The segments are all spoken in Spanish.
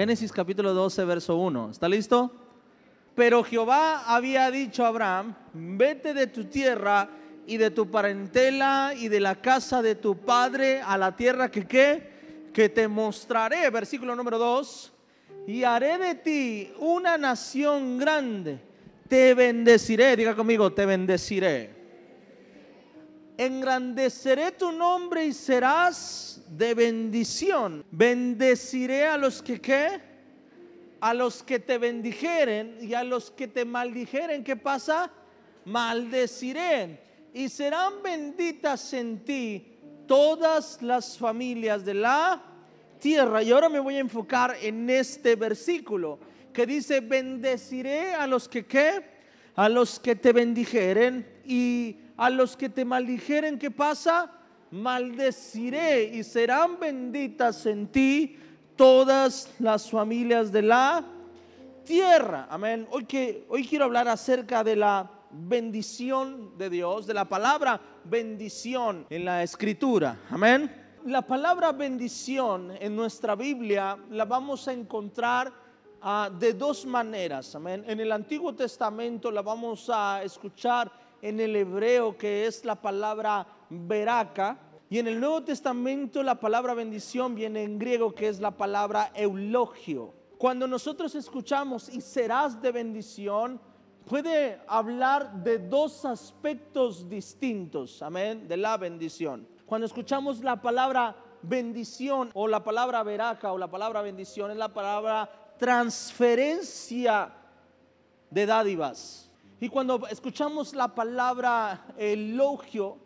Génesis capítulo 12, verso 1. ¿Está listo? Pero Jehová había dicho a Abraham, vete de tu tierra y de tu parentela y de la casa de tu padre a la tierra que qué, que te mostraré, versículo número 2, y haré de ti una nación grande, te bendeciré, diga conmigo, te bendeciré. Engrandeceré tu nombre y serás de bendición. Bendeciré a los que qué? A los que te bendijeren y a los que te maldijeren, ¿qué pasa? Maldeciré y serán benditas en ti todas las familias de la tierra. Y ahora me voy a enfocar en este versículo que dice, bendeciré a los que qué, a los que te bendijeren y a los que te maldijeren, ¿qué pasa? Maldeciré y serán benditas en ti todas las familias de la tierra. Amén. Hoy, que, hoy quiero hablar acerca de la bendición de Dios, de la palabra bendición en la escritura. Amén. La palabra bendición en nuestra Biblia la vamos a encontrar ah, de dos maneras. Amén. En el Antiguo Testamento la vamos a escuchar en el hebreo que es la palabra veraca. Y en el Nuevo Testamento la palabra bendición viene en griego que es la palabra eulogio. Cuando nosotros escuchamos y serás de bendición, puede hablar de dos aspectos distintos, amén, de la bendición. Cuando escuchamos la palabra bendición o la palabra veraca o la palabra bendición es la palabra transferencia de dádivas. Y cuando escuchamos la palabra elogio,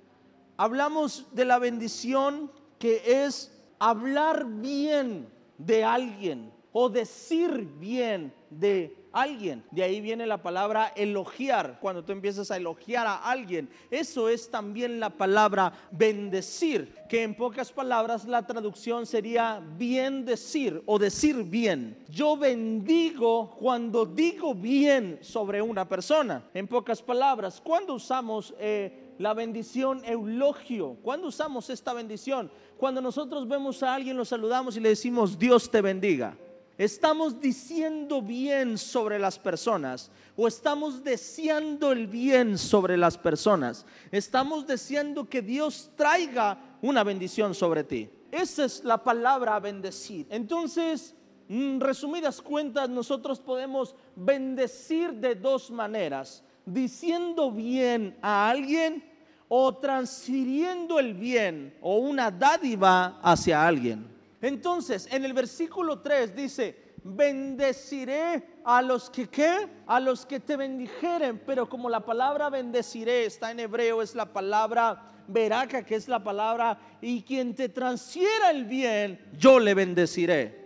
hablamos de la bendición que es hablar bien de alguien o decir bien de alguien. De ahí viene la palabra elogiar. Cuando tú empiezas a elogiar a alguien, eso es también la palabra bendecir, que en pocas palabras la traducción sería bien decir o decir bien. Yo bendigo cuando digo bien sobre una persona. En pocas palabras, cuando usamos... Eh, la bendición eulogio. ¿Cuándo usamos esta bendición? Cuando nosotros vemos a alguien, lo saludamos y le decimos, Dios te bendiga. ¿Estamos diciendo bien sobre las personas o estamos deseando el bien sobre las personas? Estamos deseando que Dios traiga una bendición sobre ti. Esa es la palabra bendecir. Entonces, en resumidas cuentas, nosotros podemos bendecir de dos maneras. Diciendo bien a alguien o transfiriendo el bien o una dádiva hacia alguien. Entonces, en el versículo 3 dice, bendeciré a los que qué, a los que te bendijeren, pero como la palabra bendeciré está en hebreo, es la palabra veraca, que es la palabra, y quien te transfiera el bien, yo le bendeciré.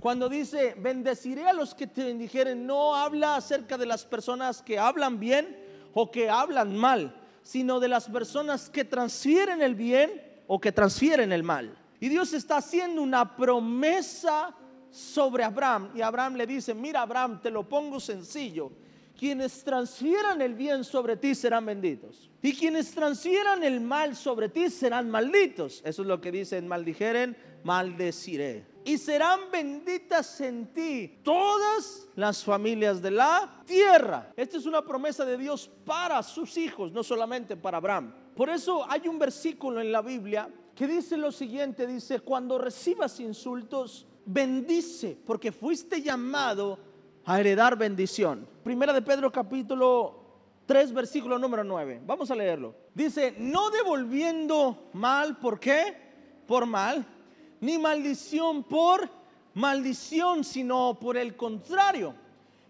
Cuando dice bendeciré a los que te bendijeren, no habla acerca de las personas que hablan bien o que hablan mal, sino de las personas que transfieren el bien o que transfieren el mal. Y Dios está haciendo una promesa sobre Abraham. Y Abraham le dice, mira Abraham, te lo pongo sencillo. Quienes transfieran el bien sobre ti serán benditos. Y quienes transfieran el mal sobre ti serán malditos. Eso es lo que dicen, maldijeren, maldeciré. Y serán benditas en ti todas las familias de la tierra. Esta es una promesa de Dios para sus hijos, no solamente para Abraham. Por eso hay un versículo en la Biblia que dice lo siguiente, dice, cuando recibas insultos, bendice, porque fuiste llamado a heredar bendición. Primera de Pedro capítulo 3, versículo número 9. Vamos a leerlo. Dice, no devolviendo mal, ¿por qué? Por mal, ni maldición por maldición, sino por el contrario,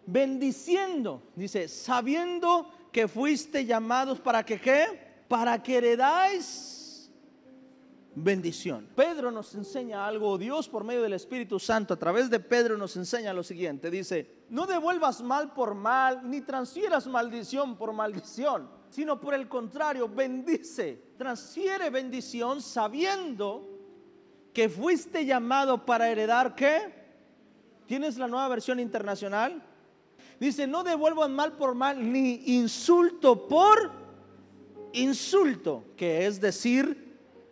bendiciendo, dice, sabiendo que fuiste llamados para que qué? Para que heredáis bendición. Pedro nos enseña algo, Dios por medio del Espíritu Santo a través de Pedro nos enseña lo siguiente, dice, no devuelvas mal por mal, ni transfieras maldición por maldición, sino por el contrario, bendice, transfiere bendición sabiendo que fuiste llamado para heredar qué? ¿Tienes la nueva versión internacional? Dice, no devuelvas mal por mal, ni insulto por insulto, que es decir,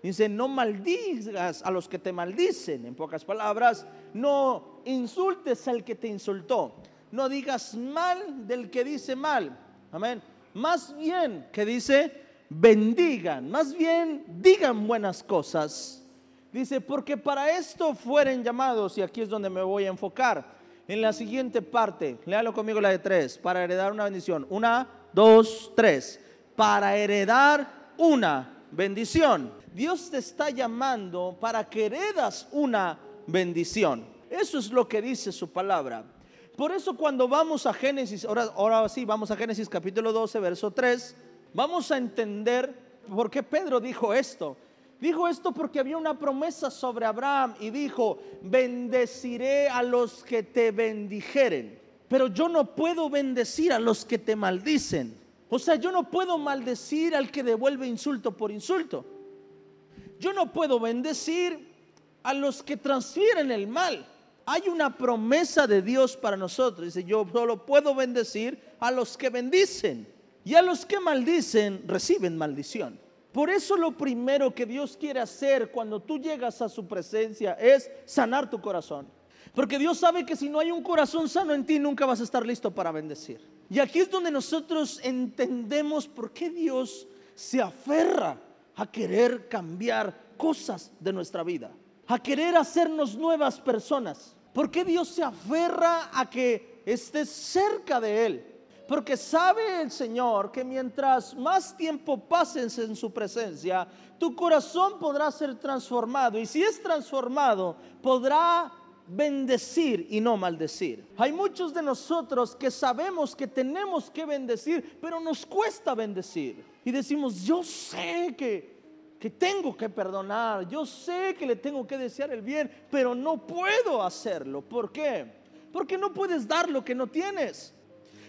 Dice, no maldigas a los que te maldicen. En pocas palabras, no insultes al que te insultó. No digas mal del que dice mal. Amén. Más bien que dice, bendigan. Más bien digan buenas cosas. Dice, porque para esto fueren llamados, y aquí es donde me voy a enfocar. En la siguiente parte, léalo conmigo la de tres, para heredar una bendición. Una, dos, tres. Para heredar una bendición. Dios te está llamando para que heredas una bendición. Eso es lo que dice su palabra. Por eso cuando vamos a Génesis, ahora, sí, vamos a Génesis capítulo 12, verso 3, vamos a entender por qué Pedro dijo esto. Dijo esto porque había una promesa sobre Abraham y dijo, bendeciré a los que te bendijeren, pero yo no puedo bendecir a los que te maldicen. O sea, yo no puedo maldecir al que devuelve insulto por insulto. Yo no puedo bendecir a los que transfieren el mal. Hay una promesa de Dios para nosotros. Dice, yo solo puedo bendecir a los que bendicen. Y a los que maldicen reciben maldición. Por eso lo primero que Dios quiere hacer cuando tú llegas a su presencia es sanar tu corazón. Porque Dios sabe que si no hay un corazón sano en ti, nunca vas a estar listo para bendecir. Y aquí es donde nosotros entendemos por qué Dios se aferra a querer cambiar cosas de nuestra vida a querer hacernos nuevas personas. ¿Por qué Dios se aferra a que estés cerca de Él? Porque sabe el Señor que mientras más tiempo pases en su presencia, tu corazón podrá ser transformado. Y si es transformado, podrá bendecir y no maldecir. Hay muchos de nosotros que sabemos que tenemos que bendecir, pero nos cuesta bendecir. Y decimos, yo sé que que tengo que perdonar, yo sé que le tengo que desear el bien, pero no puedo hacerlo. ¿Por qué? Porque no puedes dar lo que no tienes.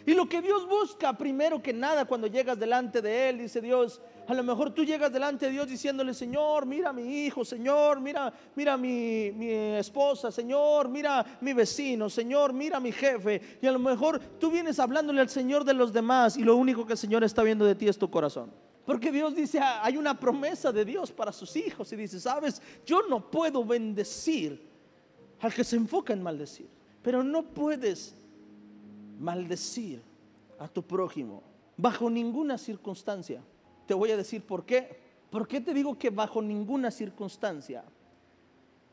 Y lo que Dios busca primero que nada cuando llegas delante de Él, dice Dios, a lo mejor tú llegas delante de Dios diciéndole, Señor, mira mi hijo, Señor, mira, mira mi, mi esposa, Señor, mira mi vecino, Señor, mira mi jefe. Y a lo mejor tú vienes hablándole al Señor de los demás y lo único que el Señor está viendo de ti es tu corazón. Porque Dios dice, ah, hay una promesa de Dios para sus hijos. Y dice, sabes, yo no puedo bendecir al que se enfoca en maldecir. Pero no puedes maldecir a tu prójimo bajo ninguna circunstancia. Te voy a decir por qué. ¿Por qué te digo que bajo ninguna circunstancia?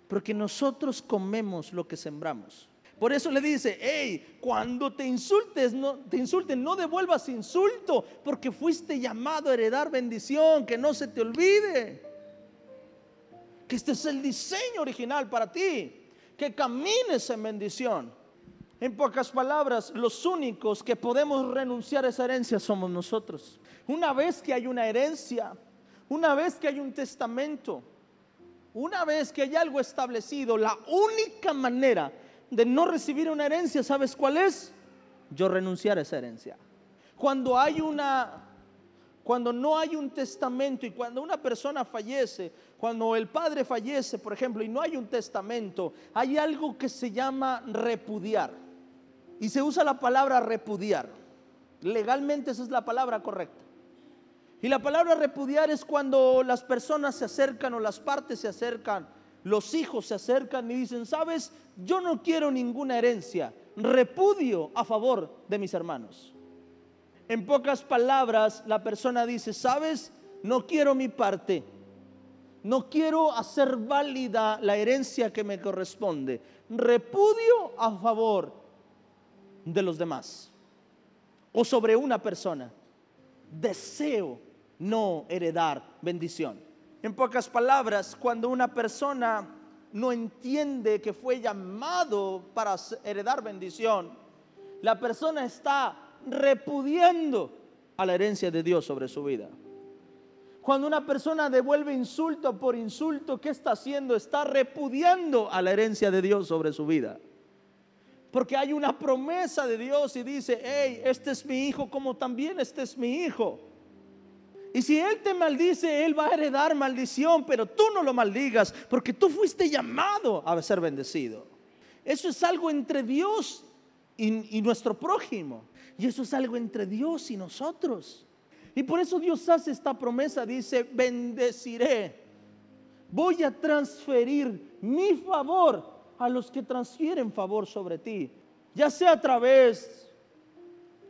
Porque nosotros comemos lo que sembramos. Por eso le dice, hey, cuando te insultes, no, te insulten, no devuelvas insulto, porque fuiste llamado a heredar bendición, que no se te olvide. Que este es el diseño original para ti, que camines en bendición. En pocas palabras, los únicos que podemos renunciar a esa herencia somos nosotros. Una vez que hay una herencia, una vez que hay un testamento, una vez que hay algo establecido, la única manera de no recibir una herencia, ¿sabes cuál es? Yo renunciar a esa herencia. Cuando hay una cuando no hay un testamento y cuando una persona fallece, cuando el padre fallece, por ejemplo, y no hay un testamento, hay algo que se llama repudiar. Y se usa la palabra repudiar. Legalmente esa es la palabra correcta. Y la palabra repudiar es cuando las personas se acercan o las partes se acercan los hijos se acercan y dicen, sabes, yo no quiero ninguna herencia, repudio a favor de mis hermanos. En pocas palabras, la persona dice, sabes, no quiero mi parte, no quiero hacer válida la herencia que me corresponde, repudio a favor de los demás o sobre una persona. Deseo no heredar bendición. En pocas palabras, cuando una persona no entiende que fue llamado para heredar bendición, la persona está repudiando a la herencia de Dios sobre su vida. Cuando una persona devuelve insulto por insulto, ¿qué está haciendo? Está repudiando a la herencia de Dios sobre su vida. Porque hay una promesa de Dios y dice, hey, este es mi hijo como también este es mi hijo. Y si Él te maldice, Él va a heredar maldición, pero tú no lo maldigas, porque tú fuiste llamado a ser bendecido. Eso es algo entre Dios y, nuestro prójimo. Y eso es algo entre Dios y nosotros. Y por eso Dios hace esta promesa, dice, bendeciré. Voy a transferir mi favor a los que transfieren favor sobre ti, ya sea a través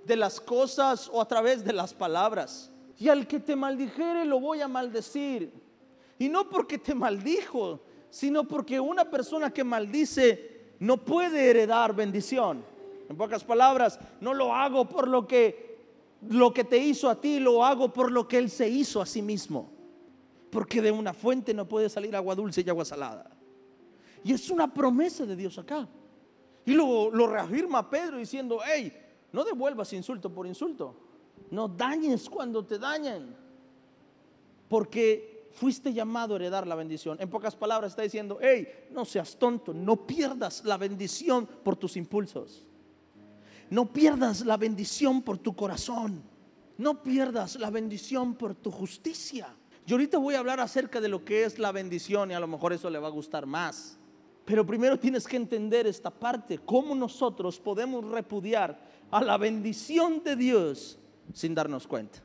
de las cosas o a través de las palabras. Y al que te maldijere lo voy a maldecir. Y no porque te maldijo, sino porque una persona que maldice no puede heredar bendición. En pocas palabras, no lo hago por lo que lo que te hizo a ti, lo hago por lo que él se hizo a sí mismo. Porque de una fuente no puede salir agua dulce y agua salada. Y es una promesa de Dios acá. Y lo, lo reafirma Pedro diciendo, hey, no devuelvas insulto por insulto. No dañes cuando te dañan. Porque fuiste llamado a heredar la bendición. En pocas palabras está diciendo, hey, no seas tonto, no pierdas la bendición por tus impulsos. No pierdas la bendición por tu corazón. No pierdas la bendición por tu justicia. Yo ahorita voy a hablar acerca de lo que es la bendición y a lo mejor eso le va a gustar más. Pero primero tienes que entender esta parte, cómo nosotros podemos repudiar a la bendición de Dios sin darnos cuenta.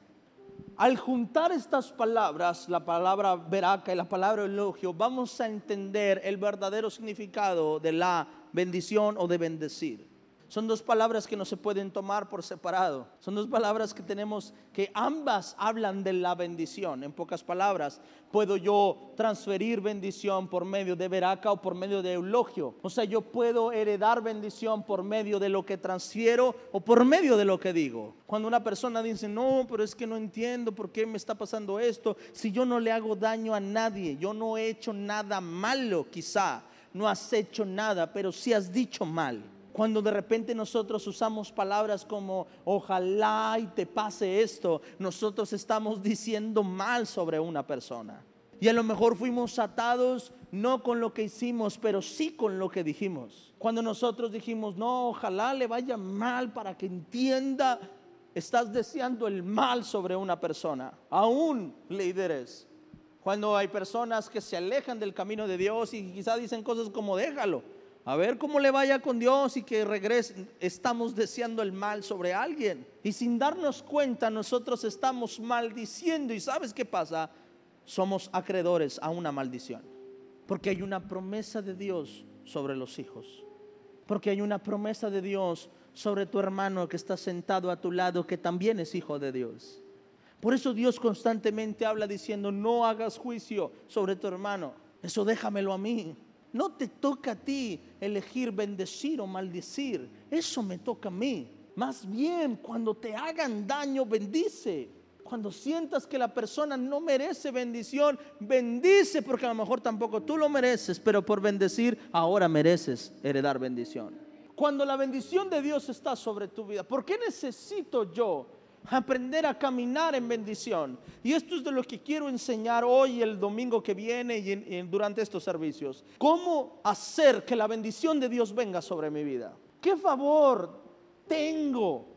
Al juntar estas palabras, la palabra veraca y la palabra elogio, vamos a entender el verdadero significado de la bendición o de bendecir. Son dos palabras que no se pueden tomar por separado. Son dos palabras que tenemos que ambas hablan de la bendición. En pocas palabras, puedo yo transferir bendición por medio de veraca o por medio de eulogio. O sea, yo puedo heredar bendición por medio de lo que transfiero o por medio de lo que digo. Cuando una persona dice, no, pero es que no entiendo por qué me está pasando esto. Si yo no le hago daño a nadie, yo no he hecho nada malo, quizá. No has hecho nada, pero sí has dicho mal cuando de repente nosotros usamos palabras como ojalá y te pase esto, nosotros estamos diciendo mal sobre una persona. Y a lo mejor fuimos atados no con lo que hicimos, pero sí con lo que dijimos. Cuando nosotros dijimos, no, ojalá le vaya mal para que entienda, estás deseando el mal sobre una persona. Aún líderes, cuando hay personas que se alejan del camino de Dios y quizá dicen cosas como déjalo a ver cómo le vaya con Dios y que regrese. Estamos deseando el mal sobre alguien. Y sin darnos cuenta, nosotros estamos maldiciendo. ¿Y sabes qué pasa? Somos acreedores a una maldición. Porque hay una promesa de Dios sobre los hijos. Porque hay una promesa de Dios sobre tu hermano que está sentado a tu lado, que también es hijo de Dios. Por eso Dios constantemente habla diciendo, no hagas juicio sobre tu hermano. Eso déjamelo a mí. No te toca a ti elegir bendecir o maldecir. Eso me toca a mí. Más bien, cuando te hagan daño, bendice. Cuando sientas que la persona no merece bendición, bendice porque a lo mejor tampoco tú lo mereces, pero por bendecir ahora mereces heredar bendición. Cuando la bendición de Dios está sobre tu vida, ¿por qué necesito yo aprender a caminar en bendición. Y esto es de lo que quiero enseñar hoy, el domingo que viene y, durante estos servicios. ¿Cómo hacer que la bendición de Dios venga sobre mi vida? ¿Qué favor tengo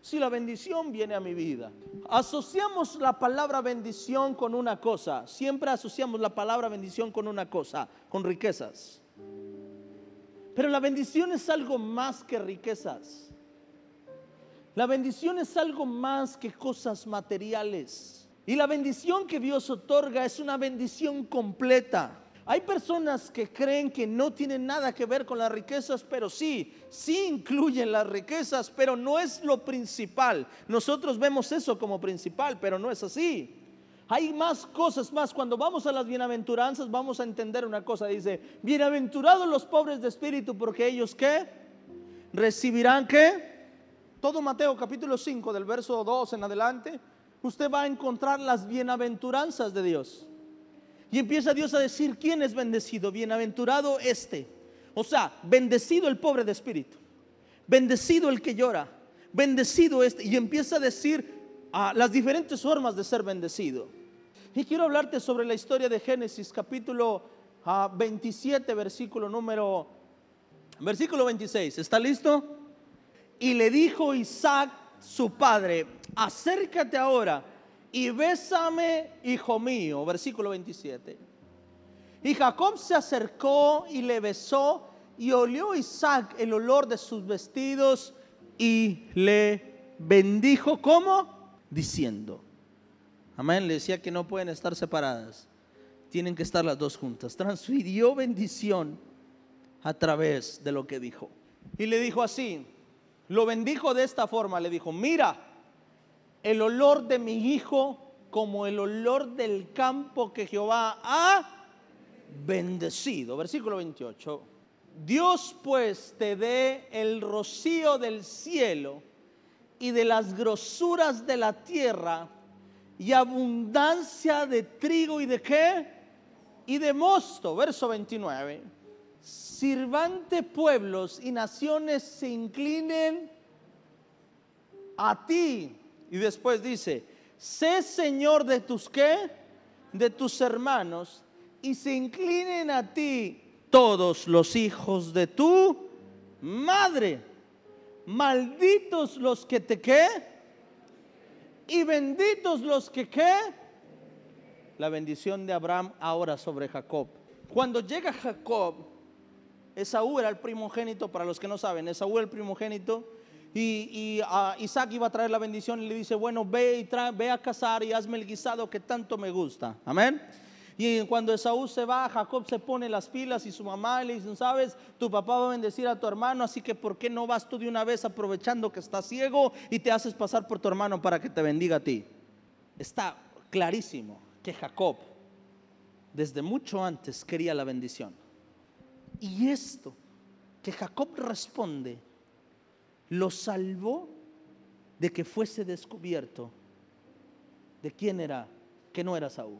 si la bendición viene a mi vida? Asociamos la palabra bendición con una cosa. Siempre asociamos la palabra bendición con una cosa, con riquezas. Pero la bendición es algo más que riquezas. La bendición es algo más que cosas materiales. Y la bendición que Dios otorga es una bendición completa. Hay personas que creen que no tienen nada que ver con las riquezas, pero sí, sí incluyen las riquezas, pero no es lo principal. Nosotros vemos eso como principal, pero no es así. Hay más cosas más. Cuando vamos a las bienaventuranzas vamos a entender una cosa. Dice, bienaventurados los pobres de espíritu, porque ellos qué? Recibirán qué? Todo Mateo capítulo 5 del verso 2 en adelante, usted va a encontrar las bienaventuranzas de Dios. Y empieza Dios a decir, ¿quién es bendecido? Bienaventurado este. O sea, bendecido el pobre de espíritu, bendecido el que llora, bendecido este. Y empieza a decir ah, las diferentes formas de ser bendecido. Y quiero hablarte sobre la historia de Génesis capítulo 27, ah, versículo número, versículo 26. ¿Está listo? Y le dijo Isaac, su padre, acércate ahora y bésame, hijo mío. Versículo 27. Y Jacob se acercó y le besó y olió Isaac el olor de sus vestidos y le bendijo como diciendo. Amén, le decía que no pueden estar separadas, tienen que estar las dos juntas. Transfirió bendición a través de lo que dijo. Y le dijo así, lo bendijo de esta forma, le dijo, mira, el olor de mi hijo como el olor del campo que Jehová ha bendecido. Versículo 28. Dios pues te dé el rocío del cielo y de las grosuras de la tierra y abundancia de trigo y de qué? Y de mosto. Verso 29. Sirvante pueblos y naciones se inclinen a ti. Y después dice, sé señor de tus qué? De tus hermanos y se inclinen a ti todos los hijos de tu madre. Malditos los que te qué y benditos los que qué. La bendición de Abraham ahora sobre Jacob. Cuando llega Jacob, Esaú era el primogénito, para los que no saben, Esaú era el primogénito. Y, a Isaac iba a traer la bendición y le dice, bueno, ve, y ve a cazar y hazme el guisado que tanto me gusta. Amén. Y cuando Esaú se va, Jacob se pone las pilas y su mamá le dice, sabes, tu papá va a bendecir a tu hermano, así que ¿por qué no vas tú de una vez aprovechando que estás ciego y te haces pasar por tu hermano para que te bendiga a ti? Está clarísimo que Jacob desde mucho antes quería la bendición. Y esto que Jacob responde lo salvó de que fuese descubierto de quién era, que no era Saúl.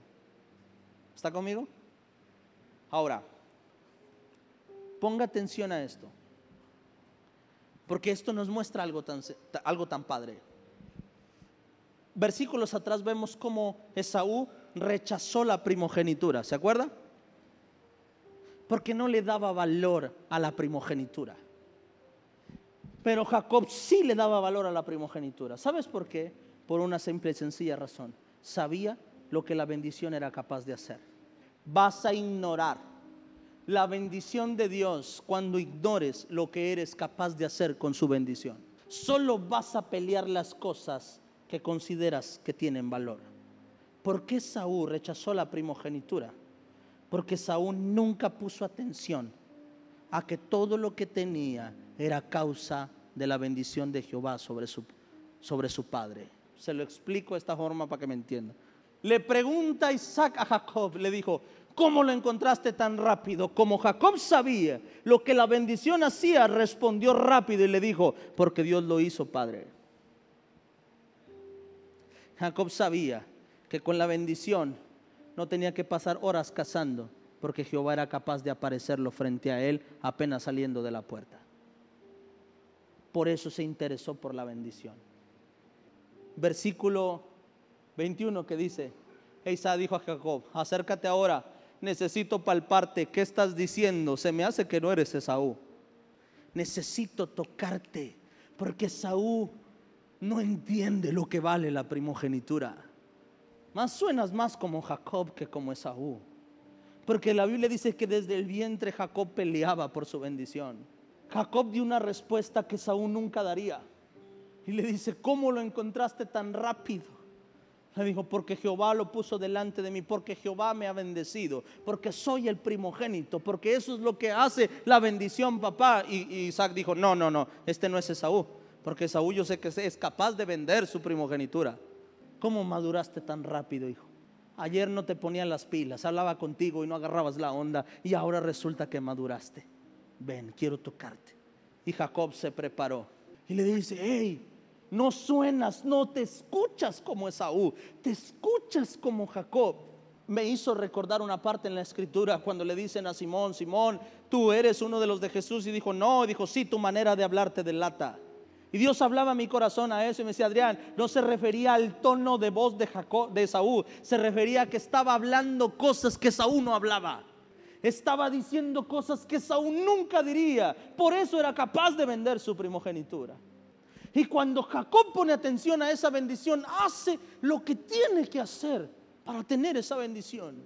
¿Está conmigo? Ahora, ponga atención a esto. Porque esto nos muestra algo tan, algo tan padre. Versículos atrás vemos cómo Esaú rechazó la primogenitura. ¿Se acuerda? Porque no le daba valor a la primogenitura. Pero Jacob sí le daba valor a la primogenitura. ¿Sabes por qué? Por una simple y sencilla razón. Sabía lo que la bendición era capaz de hacer vas a ignorar la bendición de Dios cuando ignores lo que eres capaz de hacer con su bendición. Solo vas a pelear las cosas que consideras que tienen valor. ¿Por qué Saúl rechazó la primogenitura? Porque Saúl nunca puso atención a que todo lo que tenía era causa de la bendición de Jehová sobre su, sobre su padre. Se lo explico de esta forma para que me entienda. Le pregunta Isaac a Jacob, le dijo, ¿cómo lo encontraste tan rápido? Como Jacob sabía lo que la bendición hacía, respondió rápido y le dijo, porque Dios lo hizo, Padre. Jacob sabía que con la bendición no tenía que pasar horas cazando, porque Jehová era capaz de aparecerlo frente a él apenas saliendo de la puerta. Por eso se interesó por la bendición. Versículo 21 que dice, Isa dijo a Jacob, acércate ahora, necesito palparte, ¿qué estás diciendo? Se me hace que no eres Esaú. Necesito tocarte, porque Esaú no entiende lo que vale la primogenitura. Más suenas más como Jacob que como Esaú. Porque la Biblia dice que desde el vientre Jacob peleaba por su bendición. Jacob dio una respuesta que Esaú nunca daría. Y le dice, ¿cómo lo encontraste tan rápido? Le dijo, porque Jehová lo puso delante de mí, porque Jehová me ha bendecido, porque soy el primogénito, porque eso es lo que hace la bendición, papá. Y, Isaac dijo, no, no, no, este no es Esaú, porque Esaú yo sé que es capaz de vender su primogenitura. ¿Cómo maduraste tan rápido, hijo? Ayer no te ponían las pilas, hablaba contigo y no agarrabas la onda, y ahora resulta que maduraste. Ven, quiero tocarte. Y Jacob se preparó y le dice, hey, no suenas, no te escuchas como Esaú, te escuchas como Jacob. Me hizo recordar una parte en la escritura cuando le dicen a Simón, Simón, tú eres uno de los de Jesús. Y dijo, no, dijo, sí, tu manera de hablarte delata. Y Dios hablaba a mi corazón a eso y me decía, Adrián, no se refería al tono de voz de, Jacob, de se refería a que estaba hablando cosas que Esaú no hablaba. Estaba diciendo cosas que Esaú nunca diría. Por eso era capaz de vender su primogenitura. Y cuando Jacob pone atención a esa bendición, hace lo que tiene que hacer para tener esa bendición.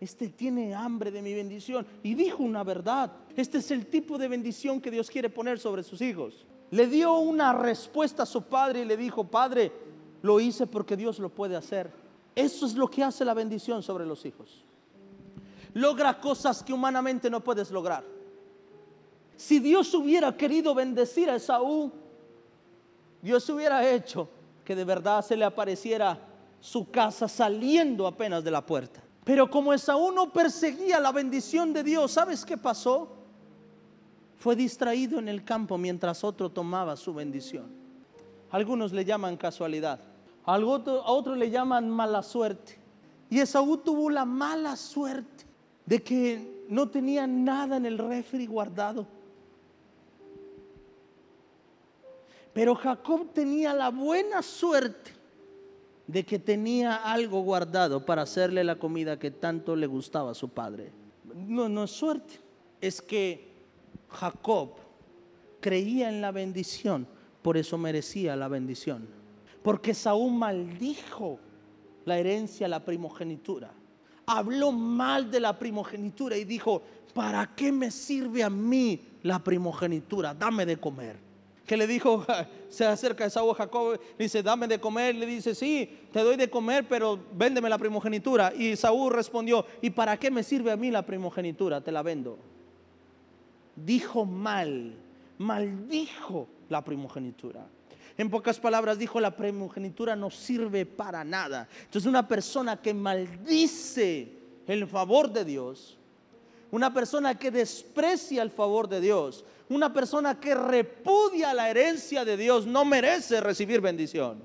Este tiene hambre de mi bendición y dijo una verdad. Este es el tipo de bendición que Dios quiere poner sobre sus hijos. Le dio una respuesta a su padre y le dijo, Padre, lo hice porque Dios lo puede hacer. Eso es lo que hace la bendición sobre los hijos. Logra cosas que humanamente no puedes lograr. Si Dios hubiera querido bendecir a Esaú, Dios hubiera hecho que de verdad se le apareciera su casa saliendo apenas de la puerta. Pero como Esaú no perseguía la bendición de Dios, ¿sabes qué pasó? Fue distraído en el campo mientras otro tomaba su bendición. Algunos le llaman casualidad, a otros le llaman mala suerte. Y Esaú tuvo la mala suerte de que no tenía nada en el refri guardado. Pero Jacob tenía la buena suerte de que tenía algo guardado para hacerle la comida que tanto le gustaba a su padre. No, no es suerte, es que Jacob creía en la bendición, por eso merecía la bendición. Porque Saúl maldijo la herencia, la primogenitura. Habló mal de la primogenitura y dijo, ¿para qué me sirve a mí la primogenitura? Dame de comer. Que le dijo, se acerca Saúl a Jacob, le dice, dame de comer. Le dice, sí, te doy de comer, pero véndeme la primogenitura. Y Saúl respondió, ¿y para qué me sirve a mí la primogenitura? Te la vendo. Dijo mal, maldijo la primogenitura. En pocas palabras dijo, la primogenitura no sirve para nada. Entonces una persona que maldice el favor de Dios, una persona que desprecia el favor de Dios, una persona que repudia la herencia de Dios, no merece recibir bendición.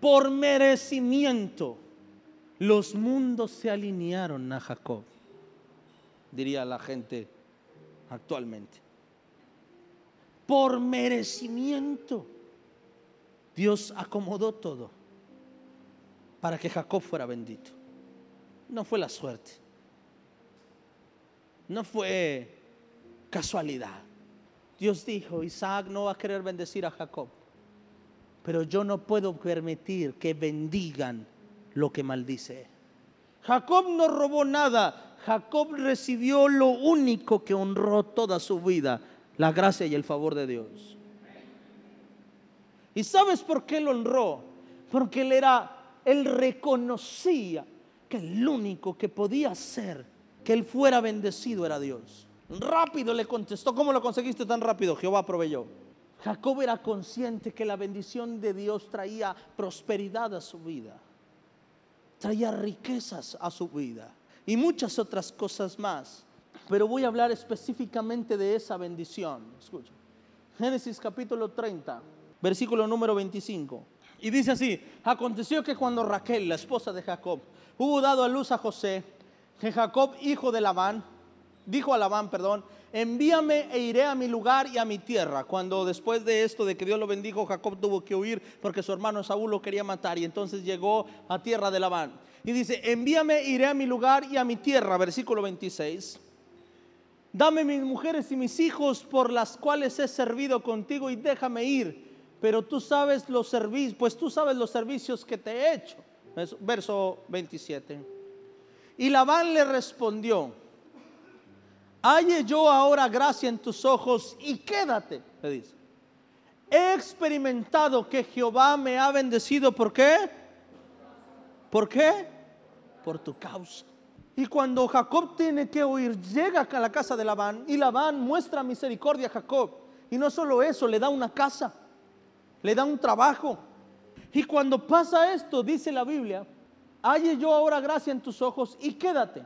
Por merecimiento, los mundos se alinearon a Jacob, diría la gente actualmente por merecimiento. Dios acomodó todo para que Jacob fuera bendito. No fue la suerte. No fue casualidad. Dios dijo, Isaac no va a querer bendecir a Jacob, pero yo no puedo permitir que bendigan lo que maldice. Jacob no robó nada, Jacob recibió lo único que honró toda su vida, la gracia y el favor de Dios. ¿Y sabes por qué lo honró? Porque él era, él reconocía que el único que podía hacer que él fuera bendecido era Dios. Rápido le contestó, ¿cómo lo conseguiste tan rápido? Jehová proveyó. Jacob era consciente que la bendición de Dios traía prosperidad a su vida, traía riquezas a su vida y muchas otras cosas más. Pero voy a hablar específicamente de esa bendición. Escucha. Génesis capítulo 30, versículo número 25. Y dice así, aconteció que cuando Raquel, la esposa de Jacob, hubo dado a luz a José, que Jacob, hijo de Labán, dijo a Labán, perdón, envíame e iré a mi lugar y a mi tierra. Cuando después de esto, de que Dios lo bendijo, Jacob tuvo que huir porque su hermano Saúl lo quería matar y entonces llegó a tierra de Labán. Y dice, envíame, e iré a mi lugar y a mi tierra, versículo 26. Dame mis mujeres y mis hijos por las cuales he servido contigo y déjame ir. Pero tú sabes los servicios, pues tú sabes los servicios que te he hecho. Verso 27. Y Labán le respondió, halle yo ahora gracia en tus ojos y quédate, le dice. He experimentado que Jehová me ha bendecido. ¿Por qué? ¿Por qué? Por tu causa. Y cuando Jacob tiene que huir, llega a la casa de Labán y Labán muestra misericordia a Jacob. Y no solo eso, le da una casa, le da un trabajo. Y cuando pasa esto, dice la Biblia, halle yo ahora gracia en tus ojos y quédate.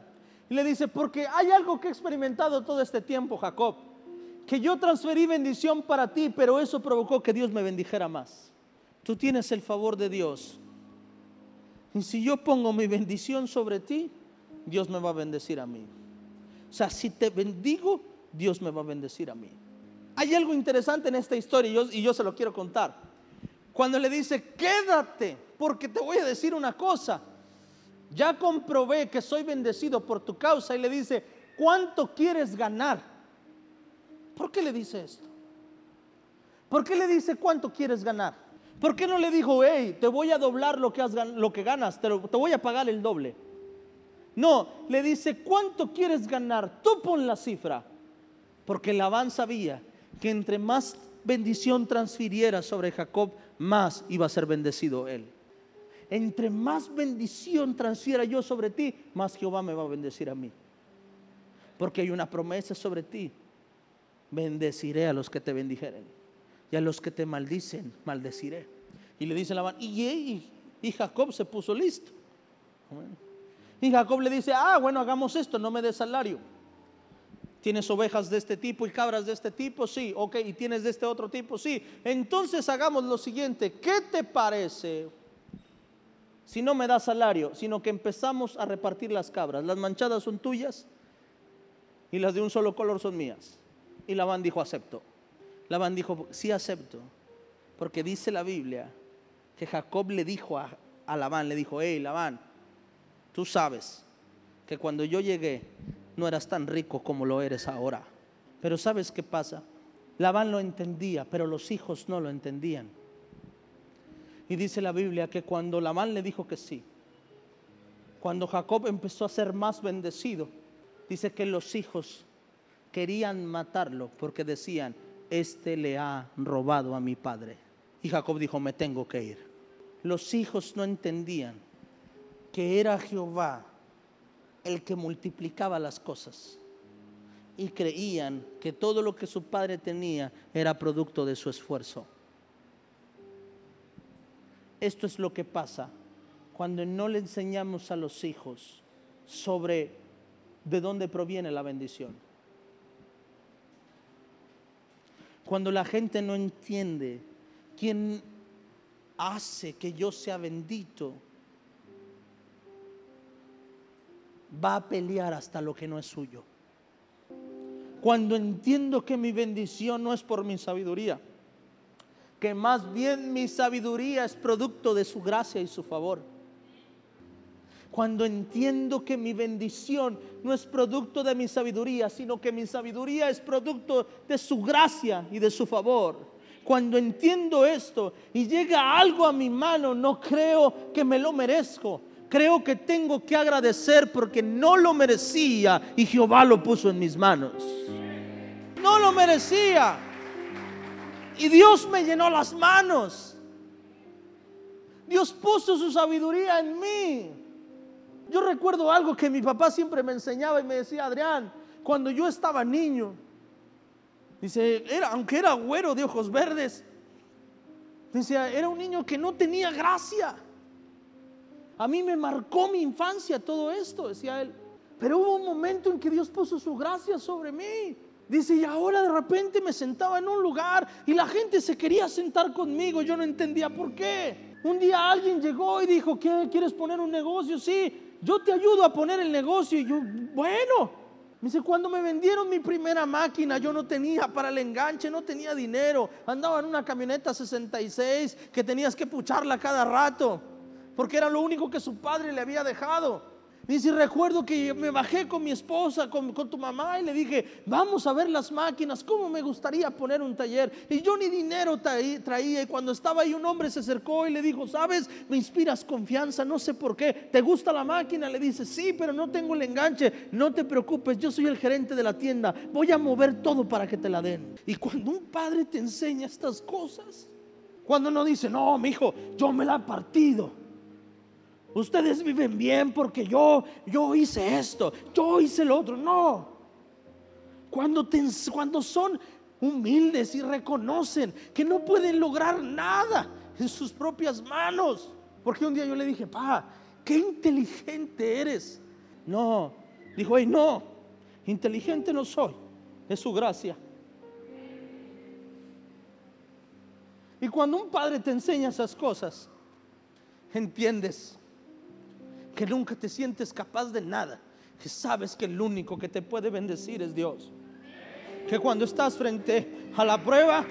Y le dice, porque hay algo que he experimentado todo este tiempo, Jacob, que yo transferí bendición para ti, pero eso provocó que Dios me bendijera más. Tú tienes el favor de Dios. Y si yo pongo mi bendición sobre ti, Dios me va a bendecir a mí. O sea, si te bendigo, Dios me va a bendecir a mí. Hay algo interesante en esta historia y yo, y yo se lo quiero contar. Cuando le dice, quédate, porque te voy a decir una cosa. Ya comprobé que soy bendecido por tu causa y le dice, ¿cuánto quieres ganar? ¿Por qué le dice esto? ¿Por qué le dice cuánto quieres ganar? ¿Por qué no le dijo, hey, te voy a doblar lo que, ganas, te, te voy a pagar el doble? No, le dice, ¿cuánto quieres ganar? Tú pon la cifra. Porque Labán sabía que entre más bendición transfiriera sobre Jacob, más iba a ser bendecido él. Entre más bendición transfiera yo sobre ti, más Jehová me va a bendecir a mí. porque hay una promesa sobre ti. Bendeciré a los que te bendijeren y a los que te maldicen, maldeciré. Y le dice Labán, y, y, y Jacob se puso listo. Y Jacob le dice, ah, bueno, hagamos esto, no me des salario. ¿Tienes ovejas de este tipo y cabras de este tipo? Sí, ok. ¿Y tienes de este otro tipo? Sí. Entonces hagamos lo siguiente. ¿Qué te parece si no me das salario, sino que empezamos a repartir las cabras? Las manchadas son tuyas y las de un solo color son mías. Y Labán dijo, acepto. Labán dijo, sí acepto. Porque dice la Biblia que Jacob le dijo a, Labán, le dijo, hey Labán, Tú sabes que cuando yo llegué no eras tan rico como lo eres ahora. Pero ¿sabes qué pasa? Labán lo entendía, pero los hijos no lo entendían. Y dice la Biblia que cuando Labán le dijo que sí, cuando Jacob empezó a ser más bendecido, dice que los hijos querían matarlo porque decían, este le ha robado a mi padre. Y Jacob dijo, me tengo que ir. Los hijos no entendían que era Jehová el que multiplicaba las cosas. Y creían que todo lo que su padre tenía era producto de su esfuerzo. Esto es lo que pasa cuando no le enseñamos a los hijos sobre de dónde proviene la bendición. Cuando la gente no entiende quién hace que yo sea bendito, va a pelear hasta lo que no es suyo. Cuando entiendo que mi bendición no es por mi sabiduría, que más bien mi sabiduría es producto de su gracia y su favor. Cuando entiendo que mi bendición no es producto de mi sabiduría, sino que mi sabiduría es producto de su gracia y de su favor. Cuando entiendo esto y llega algo a mi mano, no creo que me lo merezco, creo que tengo que agradecer porque no lo merecía y Jehová lo puso en mis manos. No lo merecía. Y Dios me llenó las manos. Dios puso su sabiduría en mí. Yo recuerdo algo que mi papá siempre me enseñaba y me decía, Adrián, cuando yo estaba niño, dice, era, aunque era güero de ojos verdes, decía, era un niño que no tenía gracia. A mí me marcó mi infancia todo esto, decía él. Pero hubo un momento en que Dios puso su gracia sobre mí. Dice, y ahora de repente me sentaba en un lugar y la gente se quería sentar conmigo. Yo no entendía por qué. Un día alguien llegó y dijo, ¿qué? ¿Quieres poner un negocio? Sí, yo te ayudo a poner el negocio. Y yo, bueno. Me dice, cuando me vendieron mi primera máquina, yo no tenía para el enganche, no tenía dinero. Andaba en una camioneta 66 que tenías que pucharla cada rato porque era lo único que su padre le había dejado. Y si recuerdo que me bajé con mi esposa, con, tu mamá y le dije, vamos a ver las máquinas, ¿cómo me gustaría poner un taller? Y yo ni dinero traía y cuando estaba ahí un hombre se acercó y le dijo, sabes, me inspiras confianza, no sé por qué, ¿te gusta la máquina? Le dice, sí, pero no tengo el enganche, no te preocupes, yo soy el gerente de la tienda, voy a mover todo para que te la den. Y cuando un padre te enseña estas cosas, cuando no dice, no, mi hijo, yo me la he partido ustedes viven bien porque yo, yo hice esto, yo hice lo otro. No. Cuando, cuando son humildes y reconocen que no pueden lograr nada en sus propias manos. Porque un día yo le dije, pa, qué inteligente eres. No, dijo, ay, no, inteligente no soy, es su gracia. Y cuando un padre te enseña esas cosas, entiendes que nunca te sientes capaz de nada, que sabes que el único que te puede bendecir es Dios. Que cuando estás frente a la prueba,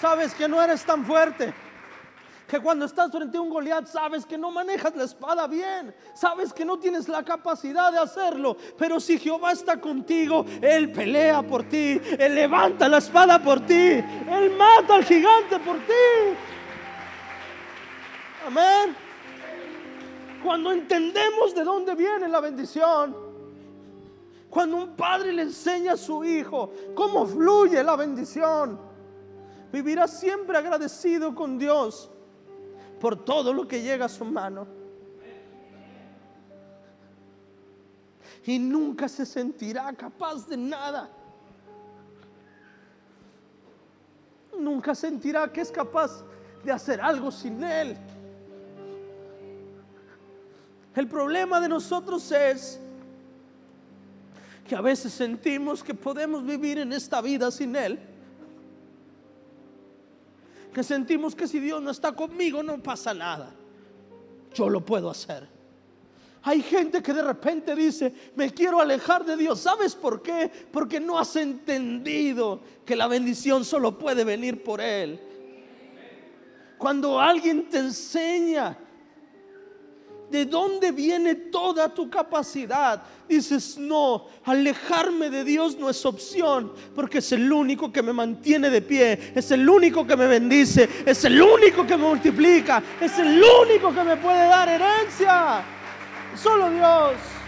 sabes que no eres tan fuerte que cuando estás frente a un Goliat sabes que no manejas la espada bien, sabes que no tienes la capacidad de hacerlo, pero si Jehová está contigo, Él pelea por ti, Él levanta la espada por ti, Él mata al gigante por ti. Amén. Cuando entendemos de dónde viene la bendición, cuando un padre le enseña a su hijo cómo fluye la bendición, vivirá siempre agradecido con Dios por todo lo que llega a su mano. Y nunca se sentirá capaz de nada. Nunca sentirá que es capaz de hacer algo sin Él. El problema de nosotros es que a veces sentimos que podemos vivir en esta vida sin Él. Sentimos que si Dios no está conmigo no pasa nada. Yo lo puedo hacer. Hay gente que de repente dice, me quiero alejar de Dios. ¿Sabes por qué? Porque no has entendido que la bendición solo puede venir por Él. Cuando alguien te enseña de dónde viene toda tu capacidad, dices, no, alejarme de Dios no es opción, porque es el único que me mantiene de pie, es el único que me bendice, es el único que me multiplica, es el único que me puede dar herencia. Solo Dios.